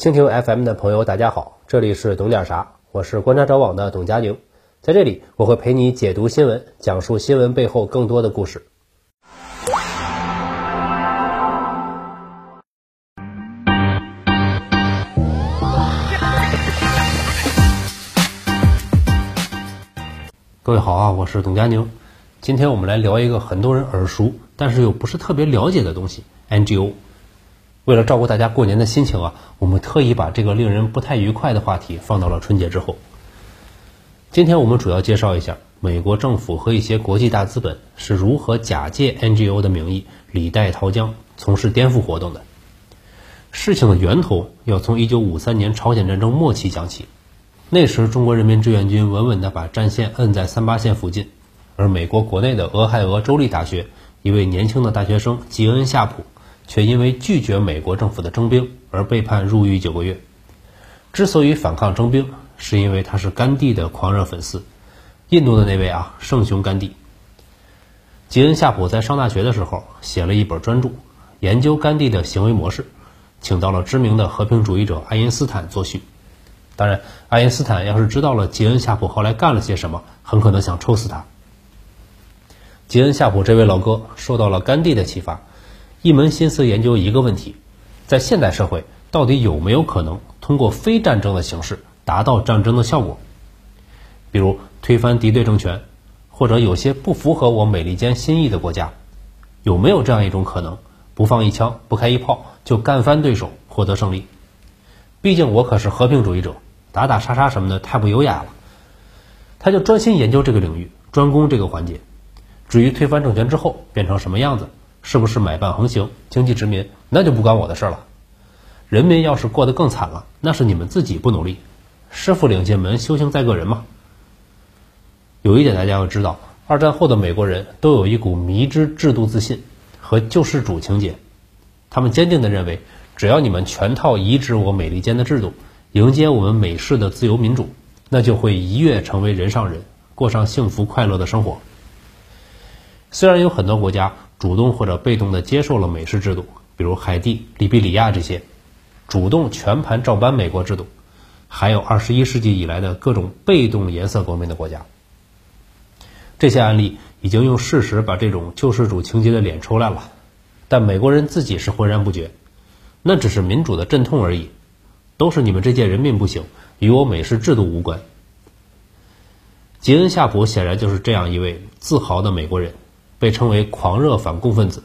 蜻蜓 FM 的朋友，大家好，这里是懂点啥，我是观察者网的董佳宁，在这里我会陪你解读新闻，讲述新闻背后更多的故事。各位好啊，我是董佳宁，今天我们来聊一个很多人耳熟，但是又不是特别了解的东西 ——NGO。为了照顾大家过年的心情啊，我们特意把这个令人不太愉快的话题放到了春节之后。今天我们主要介绍一下美国政府和一些国际大资本是如何假借 NGO 的名义李代桃僵，从事颠覆活动的。事情的源头要从1953年朝鲜战争末期讲起。那时，中国人民志愿军稳稳地把战线摁在三八线附近，而美国国内的俄亥俄州立大学一位年轻的大学生吉恩·夏普，却因为拒绝美国政府的征兵而被判入狱九个月。之所以反抗征兵，是因为他是甘地的狂热粉丝，印度的那位啊，圣雄甘地。吉恩·夏普在上大学的时候写了一本专著，研究甘地的行为模式，请到了知名的和平主义者爱因斯坦作序。当然，爱因斯坦要是知道了吉恩·夏普后来干了些什么，很可能想抽死他。吉恩·夏普这位老哥受到了甘地的启发，一门心思研究一个问题：在现代社会，到底有没有可能通过非战争的形式达到战争的效果？比如推翻敌对政权，或者有些不符合我美利坚心意的国家，有没有这样一种可能，不放一枪，不开一炮，就干翻对手，获得胜利？毕竟我可是和平主义者。打打杀杀什么的太不优雅了，他就专心研究这个领域，专攻这个环节。至于推翻政权之后变成什么样子，是不是买办横行、经济殖民，那就不关我的事了。人民要是过得更惨了，那是你们自己不努力。师傅领进门，修行在个人嘛。有一点大家要知道，二战后的美国人都有一股迷之制度自信和救世主情节，他们坚定地认为，只要你们全套移植我美利坚的制度。迎接我们美式的自由民主，那就会一跃成为人上人，过上幸福快乐的生活。虽然有很多国家主动或者被动的接受了美式制度，比如海地、利比里亚这些，主动全盘照搬美国制度，还有二十一世纪以来的各种被动颜色革命的国家。这些案例已经用事实把这种救世主情节的脸抽烂了，但美国人自己是浑然不觉，那只是民主的阵痛而已。都是你们这届人民不行，与我美式制度无关。吉恩·夏普显然就是这样一位自豪的美国人，被称为狂热反共分子。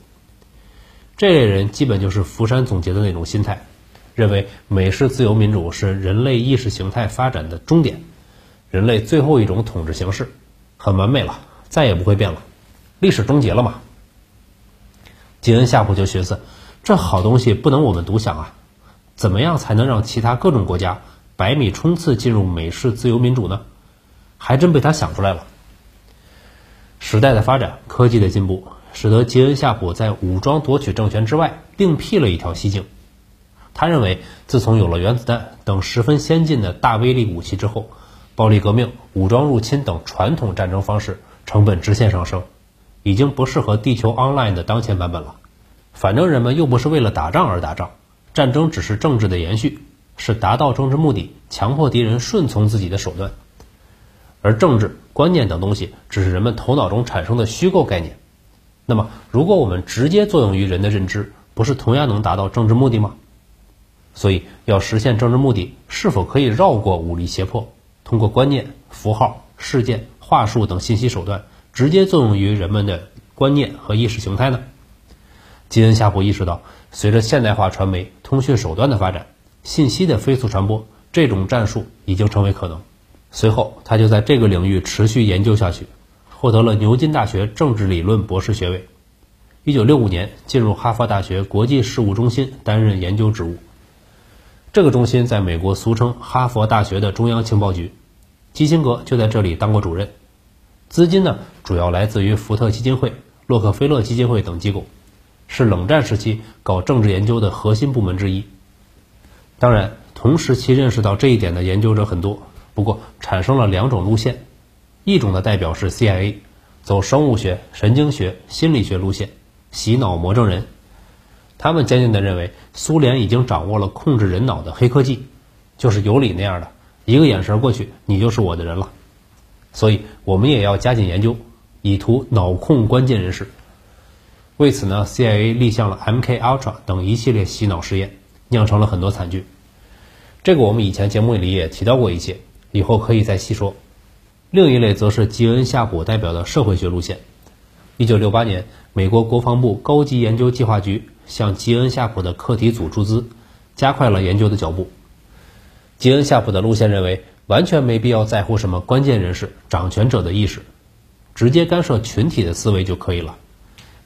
这类人基本就是福山总结的那种心态，认为美式自由民主是人类意识形态发展的终点，人类最后一种统治形式，很完美了，再也不会变了，历史终结了嘛。吉恩·夏普就寻思，这好东西不能我们独享啊。怎么样才能让其他各种国家百米冲刺进入美式自由民主呢？还真被他想出来了。时代的发展，科技的进步，使得吉恩·夏普在武装夺取政权之外，另辟了一条蹊径。他认为，自从有了原子弹等十分先进的大威力武器之后，暴力革命、武装入侵等传统战争方式成本直线上升，已经不适合地球 online 的当前版本了。反正人们又不是为了打仗而打仗。战争只是政治的延续，是达到政治目的、强迫敌人顺从自己的手段，而政治观念等东西只是人们头脑中产生的虚构概念。那么，如果我们直接作用于人的认知，不是同样能达到政治目的吗？所以，要实现政治目的，是否可以绕过武力胁迫，通过观念、符号、事件、话术等信息手段，直接作用于人们的观念和意识形态呢？基恩·夏普意识到。随着现代化传媒、通讯手段的发展，信息的飞速传播，这种战术已经成为可能。随后，他就在这个领域持续研究下去，获得了牛津大学政治理论博士学位。一九六五年，进入哈佛大学国际事务中心担任研究职务。这个中心在美国俗称哈佛大学的中央情报局，基辛格就在这里当过主任。资金呢，主要来自于福特基金会、洛克菲勒基金会等机构。是冷战时期搞政治研究的核心部门之一。当然，同时期认识到这一点的研究者很多，不过产生了两种路线：一种的代表是 CIA，走生物学、神经学、心理学路线，洗脑魔怔人；他们坚定地认为，苏联已经掌握了控制人脑的黑科技，就是尤里那样的，一个眼神过去，你就是我的人了。所以，我们也要加紧研究，以图脑控关键人士。为此呢，CIA 立项了 MK Ultra 等一系列洗脑实验，酿成了很多惨剧。这个我们以前节目里也提到过一些，以后可以再细说。另一类则是吉恩夏普代表的社会学路线。一九六八年，美国国防部高级研究计划局向吉恩夏普的课题组注资，加快了研究的脚步。吉恩夏普的路线认为，完全没必要在乎什么关键人士、掌权者的意识，直接干涉群体的思维就可以了。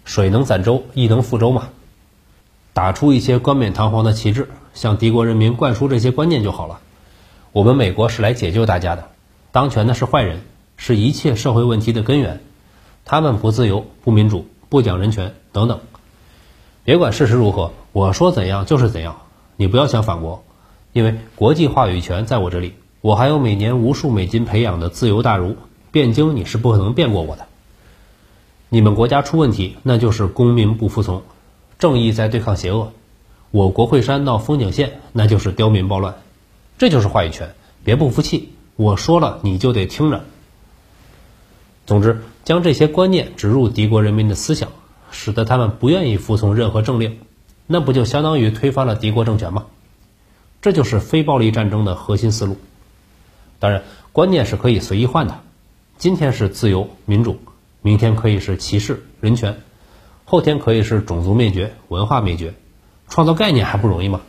水能载舟，亦能覆舟嘛。打出一些冠冕堂皇的旗帜，向敌国人民灌输这些观念就好了。我们美国是来解救大家的，当权的是坏人，是一切社会问题的根源。他们不自由、不民主、不讲人权等等。别管事实如何，我说怎样就是怎样。你不要想反驳，因为国际话语权在我这里。我还有每年无数美金培养的自由大儒，辩经你是不可能辩过我的。你们国家出问题，那就是公民不服从，正义在对抗邪恶；我国会山闹风景线，那就是刁民暴乱。这就是话语权，别不服气，我说了你就得听着。总之，将这些观念植入敌国人民的思想，使得他们不愿意服从任何政令，那不就相当于推翻了敌国政权吗？这就是非暴力战争的核心思路。当然，观念是可以随意换的，今天是自由民主。明天可以是歧视人权，后天可以是种族灭绝、文化灭绝，创造概念还不容易吗？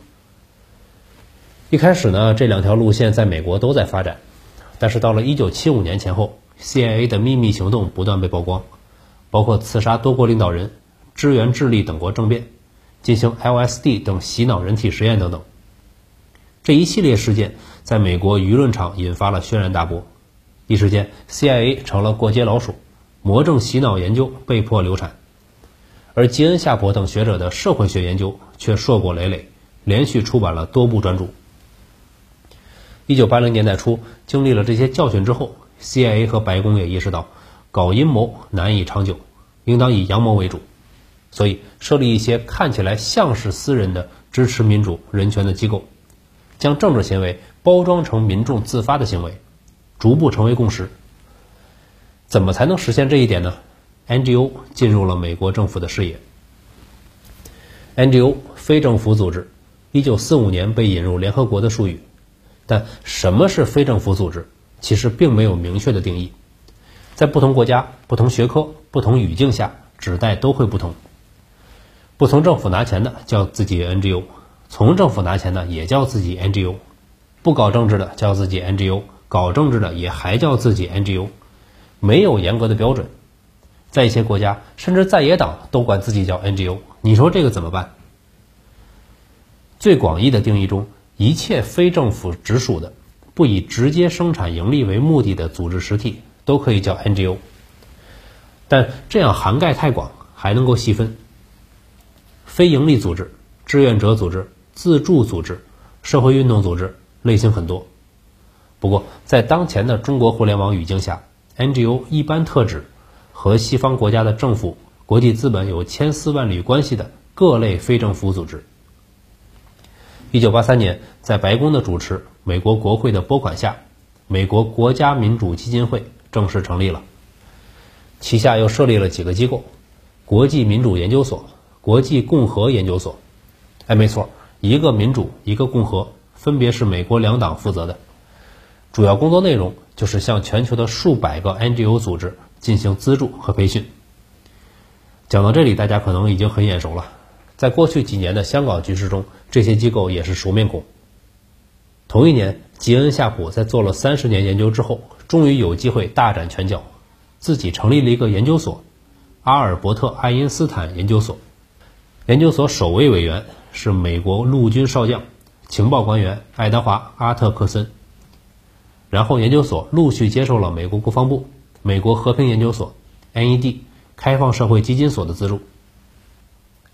一开始呢，这两条路线在美国都在发展，但是到了1975年前后，CIA 的秘密行动不断被曝光，包括刺杀多国领导人、支援智利等国政变、进行 LSD 等洗脑人体实验等等，这一系列事件在美国舆论场引发了轩然大波，一时间 CIA 成了过街老鼠。魔怔洗脑研究被迫流产，而吉恩夏普等学者的社会学研究却硕果累累，连续出版了多部专著。一九八零年代初，经历了这些教训之后，CIA 和白宫也意识到搞阴谋难以长久，应当以阳谋为主，所以设立一些看起来像是私人的支持民主人权的机构，将政治行为包装成民众自发的行为，逐步成为共识。怎么才能实现这一点呢？NGO 进入了美国政府的视野。NGO 非政府组织，一九四五年被引入联合国的术语，但什么是非政府组织，其实并没有明确的定义，在不同国家、不同学科、不同语境下，指代都会不同。不从政府拿钱的叫自己 NGO，从政府拿钱的也叫自己 NGO，不搞政治的叫自己 NGO，搞政治的也还叫自己 NGO。没有严格的标准，在一些国家，甚至在野党都管自己叫 NGO。你说这个怎么办？最广义的定义中，一切非政府直属的、不以直接生产盈利为目的的组织实体都可以叫 NGO。但这样涵盖太广，还能够细分：非营利组织、志愿者组织、自助组织、社会运动组织，类型很多。不过，在当前的中国互联网语境下，NGO 一般特指和西方国家的政府、国际资本有千丝万缕关系的各类非政府组织。一九八三年，在白宫的主持、美国国会的拨款下，美国国家民主基金会正式成立了。旗下又设立了几个机构：国际民主研究所、国际共和研究所。哎，没错，一个民主，一个共和，分别是美国两党负责的。主要工作内容就是向全球的数百个 NGO 组织进行资助和培训。讲到这里，大家可能已经很眼熟了。在过去几年的香港局势中，这些机构也是熟面孔。同一年，吉恩夏普在做了三十年研究之后，终于有机会大展拳脚，自己成立了一个研究所——阿尔伯特·爱因斯坦研究所。研究所首位委员是美国陆军少将、情报官员爱德华·阿特克森。然后，研究所陆续接受了美国国防部、美国和平研究所、NED、开放社会基金所的资助。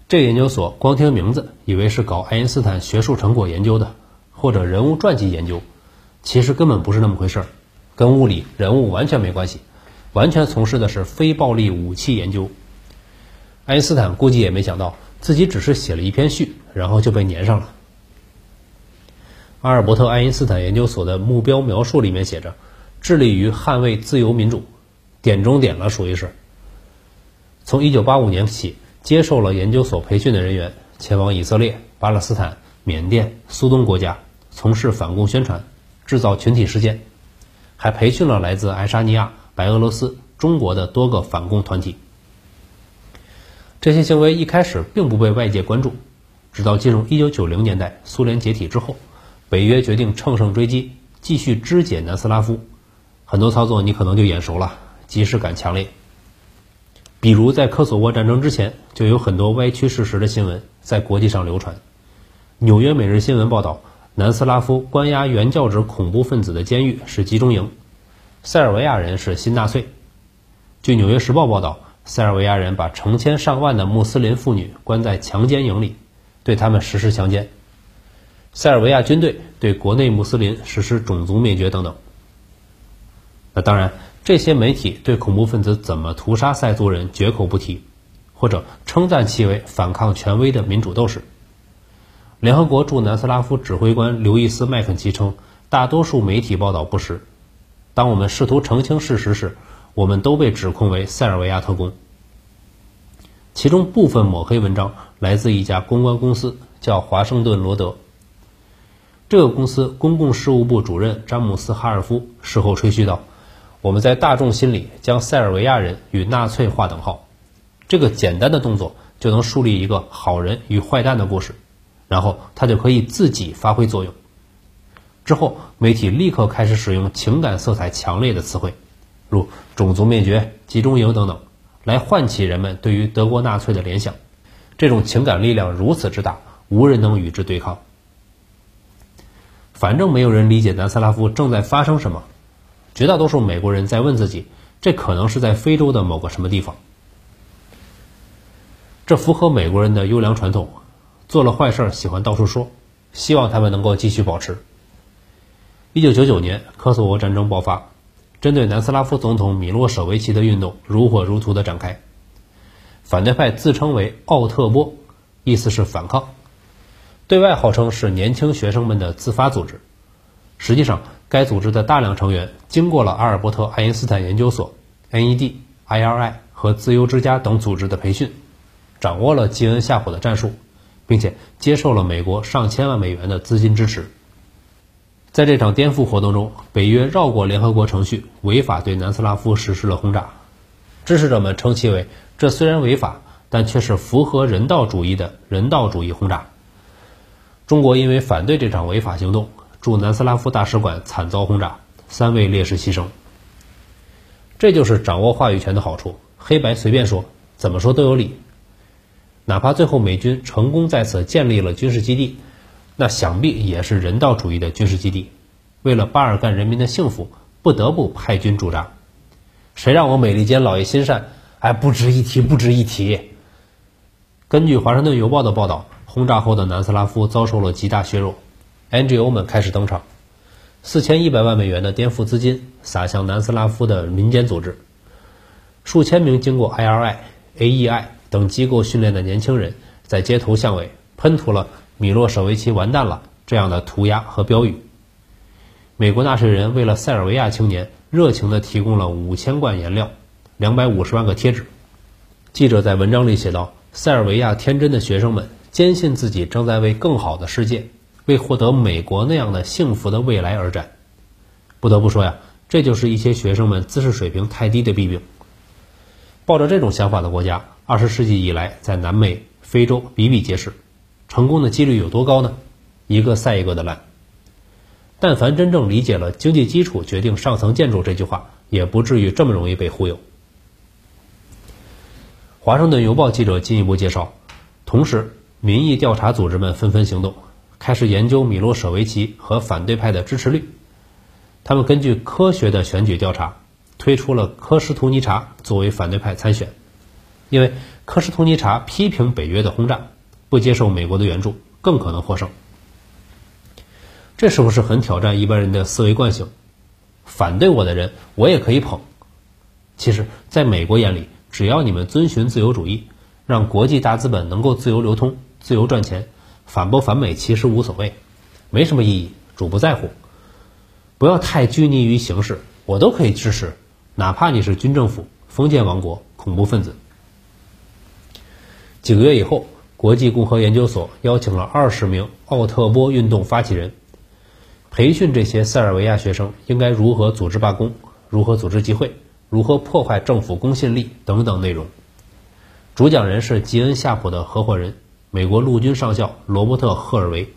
这个研究所光听名字，以为是搞爱因斯坦学术成果研究的，或者人物传记研究，其实根本不是那么回事儿，跟物理人物完全没关系，完全从事的是非暴力武器研究。爱因斯坦估计也没想到，自己只是写了一篇序，然后就被粘上了。阿尔伯特·爱因斯坦研究所的目标描述里面写着：“致力于捍卫自由民主。”点中点了，属于是。从1985年起，接受了研究所培训的人员前往以色列、巴勒斯坦、缅甸、苏东国家，从事反共宣传，制造群体事件，还培训了来自爱沙尼亚、白俄罗斯、中国的多个反共团体。这些行为一开始并不被外界关注，直到进入1990年代，苏联解体之后。北约决定乘胜追击，继续肢解南斯拉夫。很多操作你可能就眼熟了，即视感强烈。比如在科索沃战争之前，就有很多歪曲事实的新闻在国际上流传。纽约每日新闻报道，南斯拉夫关押原教旨恐怖分子的监狱是集中营，塞尔维亚人是新纳粹。据纽约时报报道，塞尔维亚人把成千上万的穆斯林妇女关在强奸营里，对他们实施强奸。塞尔维亚军队对国内穆斯林实施种族灭绝等等。那当然，这些媒体对恐怖分子怎么屠杀塞族人绝口不提，或者称赞其为反抗权威的民主斗士。联合国驻南斯拉夫指挥官刘易斯·麦肯齐称，大多数媒体报道不实。当我们试图澄清事实时，我们都被指控为塞尔维亚特工。其中部分抹黑文章来自一家公关公司，叫华盛顿罗德。这个公司公共事务部主任詹姆斯·哈尔夫事后吹嘘道：“我们在大众心里将塞尔维亚人与纳粹划等号，这个简单的动作就能树立一个好人与坏蛋的故事，然后他就可以自己发挥作用。”之后，媒体立刻开始使用情感色彩强烈的词汇，如种族灭绝、集中营等等，来唤起人们对于德国纳粹的联想。这种情感力量如此之大，无人能与之对抗。反正没有人理解南斯拉夫正在发生什么，绝大多数美国人在问自己：这可能是在非洲的某个什么地方？这符合美国人的优良传统，做了坏事喜欢到处说，希望他们能够继续保持。一九九九年，科索沃战争爆发，针对南斯拉夫总统米洛舍维奇的运动如火如荼的展开，反对派自称为奥特波，意思是反抗。对外号称是年轻学生们的自发组织，实际上该组织的大量成员经过了阿尔伯特·爱因斯坦研究所、NED、IRI 和自由之家等组织的培训，掌握了基恩下火的战术，并且接受了美国上千万美元的资金支持。在这场颠覆活动中，北约绕过联合国程序，违法对南斯拉夫实施了轰炸。支持者们称其为“这虽然违法，但却是符合人道主义的人道主义轰炸”。中国因为反对这场违法行动，驻南斯拉夫大使馆惨遭轰炸，三位烈士牺牲。这就是掌握话语权的好处，黑白随便说，怎么说都有理。哪怕最后美军成功在此建立了军事基地，那想必也是人道主义的军事基地，为了巴尔干人民的幸福，不得不派军驻扎。谁让我美利坚老爷心善？哎，不值一提，不值一提。根据《华盛顿邮报》的报道。轰炸后的南斯拉夫遭受了极大削弱，NGO 们开始登场，四千一百万美元的颠覆资金撒向南斯拉夫的民间组织，数千名经过 IRI、AEI 等机构训练的年轻人在街头巷尾喷涂了“米洛舍维奇完蛋了”这样的涂鸦和标语。美国纳税人为了塞尔维亚青年，热情地提供了五千罐颜料、两百五十万个贴纸。记者在文章里写道：“塞尔维亚天真的学生们。”坚信自己正在为更好的世界，为获得美国那样的幸福的未来而战。不得不说呀，这就是一些学生们知识水平太低的弊病。抱着这种想法的国家，二十世纪以来在南美、非洲比比皆是，成功的几率有多高呢？一个赛一个的烂。但凡真正理解了“经济基础决定上层建筑”这句话，也不至于这么容易被忽悠。华盛顿邮报记者进一步介绍，同时。民意调查组织们纷纷行动，开始研究米洛舍维奇和反对派的支持率。他们根据科学的选举调查，推出了科什图尼察作为反对派参选，因为科什图尼察批评北约的轰炸，不接受美国的援助，更可能获胜。这是不是很挑战一般人的思维惯性？反对我的人，我也可以捧。其实，在美国眼里，只要你们遵循自由主义。让国际大资本能够自由流通、自由赚钱，反不反美其实无所谓，没什么意义，主不在乎。不要太拘泥于形式，我都可以支持，哪怕你是军政府、封建王国、恐怖分子。几个月以后，国际共和研究所邀请了二十名奥特波运动发起人，培训这些塞尔维亚学生应该如何组织罢工、如何组织集会、如何破坏政府公信力等等内容。主讲人是吉恩夏普的合伙人，美国陆军上校罗伯特·赫尔维，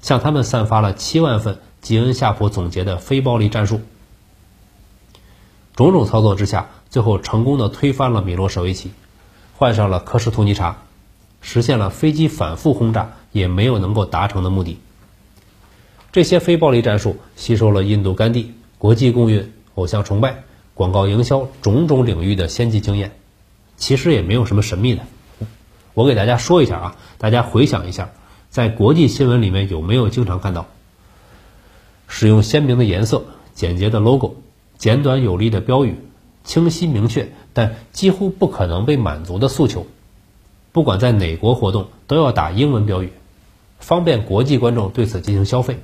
向他们散发了七万份。吉恩夏普总结的非暴力战术，种种操作之下，最后成功的推翻了米洛舍维奇，换上了科什图尼察，实现了飞机反复轰炸也没有能够达成的目的。这些非暴力战术吸收了印度甘地、国际共运、偶像崇拜、广告营销种种领域的先进经验，其实也没有什么神秘的。我给大家说一下啊，大家回想一下，在国际新闻里面有没有经常看到？使用鲜明的颜色、简洁的 logo、简短有力的标语、清晰明确但几乎不可能被满足的诉求。不管在哪国活动，都要打英文标语，方便国际观众对此进行消费。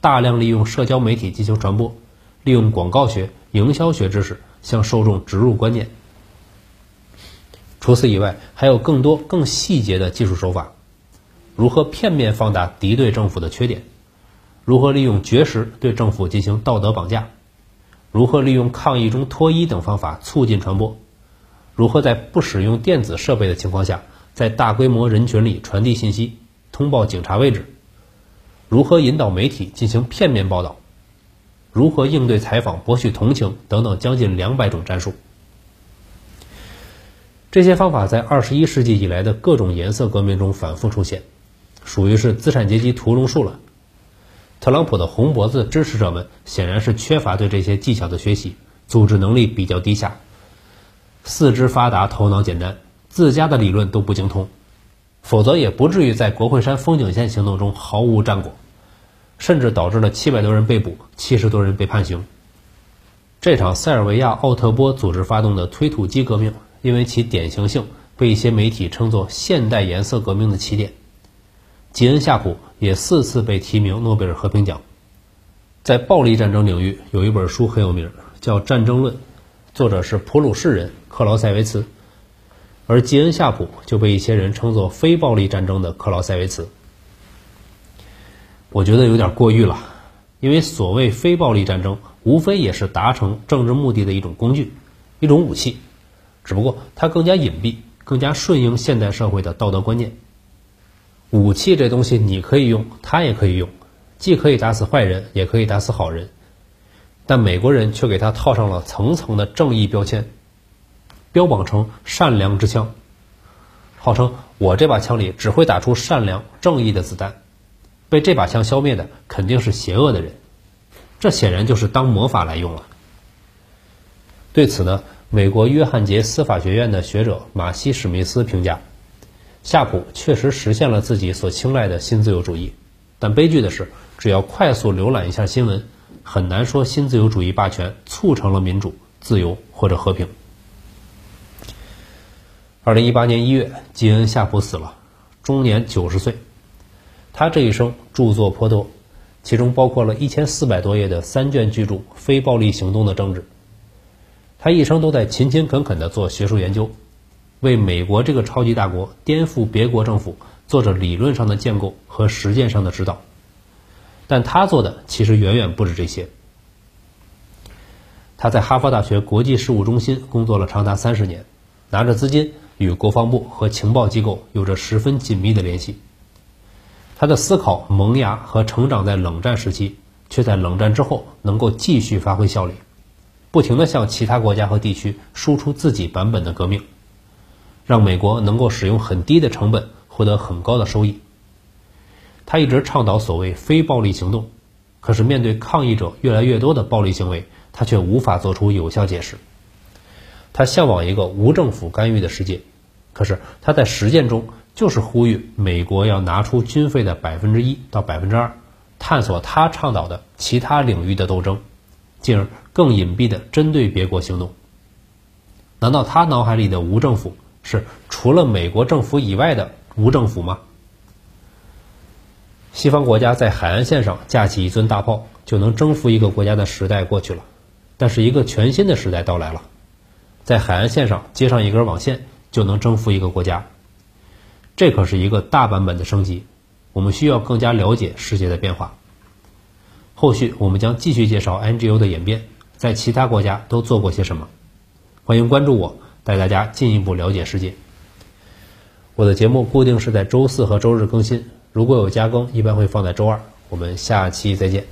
大量利用社交媒体进行传播，利用广告学、营销学知识向受众植入观念。除此以外，还有更多更细节的技术手法，如何片面放大敌对政府的缺点。如何利用绝食对政府进行道德绑架？如何利用抗议中脱衣等方法促进传播？如何在不使用电子设备的情况下，在大规模人群里传递信息、通报警察位置？如何引导媒体进行片面报道？如何应对采访博取同情等等将近两百种战术？这些方法在二十一世纪以来的各种颜色革命中反复出现，属于是资产阶级屠龙术了。特朗普的红脖子支持者们显然是缺乏对这些技巧的学习，组织能力比较低下，四肢发达，头脑简单，自家的理论都不精通，否则也不至于在国会山风景线行动中毫无战果，甚至导致了七百多人被捕，七十多人被判刑。这场塞尔维亚奥特波组织发动的推土机革命，因为其典型性，被一些媒体称作现代颜色革命的起点。吉恩夏普也四次被提名诺贝尔和平奖。在暴力战争领域，有一本书很有名，叫《战争论》，作者是普鲁士人克劳塞维茨，而吉恩夏普就被一些人称作非暴力战争的克劳塞维茨。我觉得有点过誉了，因为所谓非暴力战争，无非也是达成政治目的的一种工具，一种武器，只不过它更加隐蔽，更加顺应现代社会的道德观念。武器这东西你可以用，他也可以用，既可以打死坏人，也可以打死好人。但美国人却给他套上了层层的正义标签，标榜成善良之枪，号称我这把枪里只会打出善良正义的子弹，被这把枪消灭的肯定是邪恶的人。这显然就是当魔法来用了。对此呢，美国约翰杰司法学院的学者马西史密斯评价。夏普确实实现了自己所青睐的新自由主义，但悲剧的是，只要快速浏览一下新闻，很难说新自由主义霸权促成了民主、自由或者和平。二零一八年一月，吉恩·夏普死了，终年九十岁。他这一生著作颇多，其中包括了一千四百多页的三卷巨著《非暴力行动的政治》。他一生都在勤勤恳恳地做学术研究。为美国这个超级大国颠覆别国政府做着理论上的建构和实践上的指导，但他做的其实远远不止这些。他在哈佛大学国际事务中心工作了长达三十年，拿着资金与国防部和情报机构有着十分紧密的联系。他的思考萌芽和成长在冷战时期，却在冷战之后能够继续发挥效力，不停地向其他国家和地区输出自己版本的革命。让美国能够使用很低的成本获得很高的收益。他一直倡导所谓非暴力行动，可是面对抗议者越来越多的暴力行为，他却无法做出有效解释。他向往一个无政府干预的世界，可是他在实践中就是呼吁美国要拿出军费的百分之一到百分之二，探索他倡导的其他领域的斗争，进而更隐蔽的针对别国行动。难道他脑海里的无政府？是除了美国政府以外的无政府吗？西方国家在海岸线上架起一尊大炮，就能征服一个国家的时代过去了。但是一个全新的时代到来了，在海岸线上接上一根网线，就能征服一个国家。这可是一个大版本的升级，我们需要更加了解世界的变化。后续我们将继续介绍 NGO 的演变，在其他国家都做过些什么。欢迎关注我，带大家进一步了解世界。我的节目固定是在周四和周日更新，如果有加更，一般会放在周二。我们下期再见。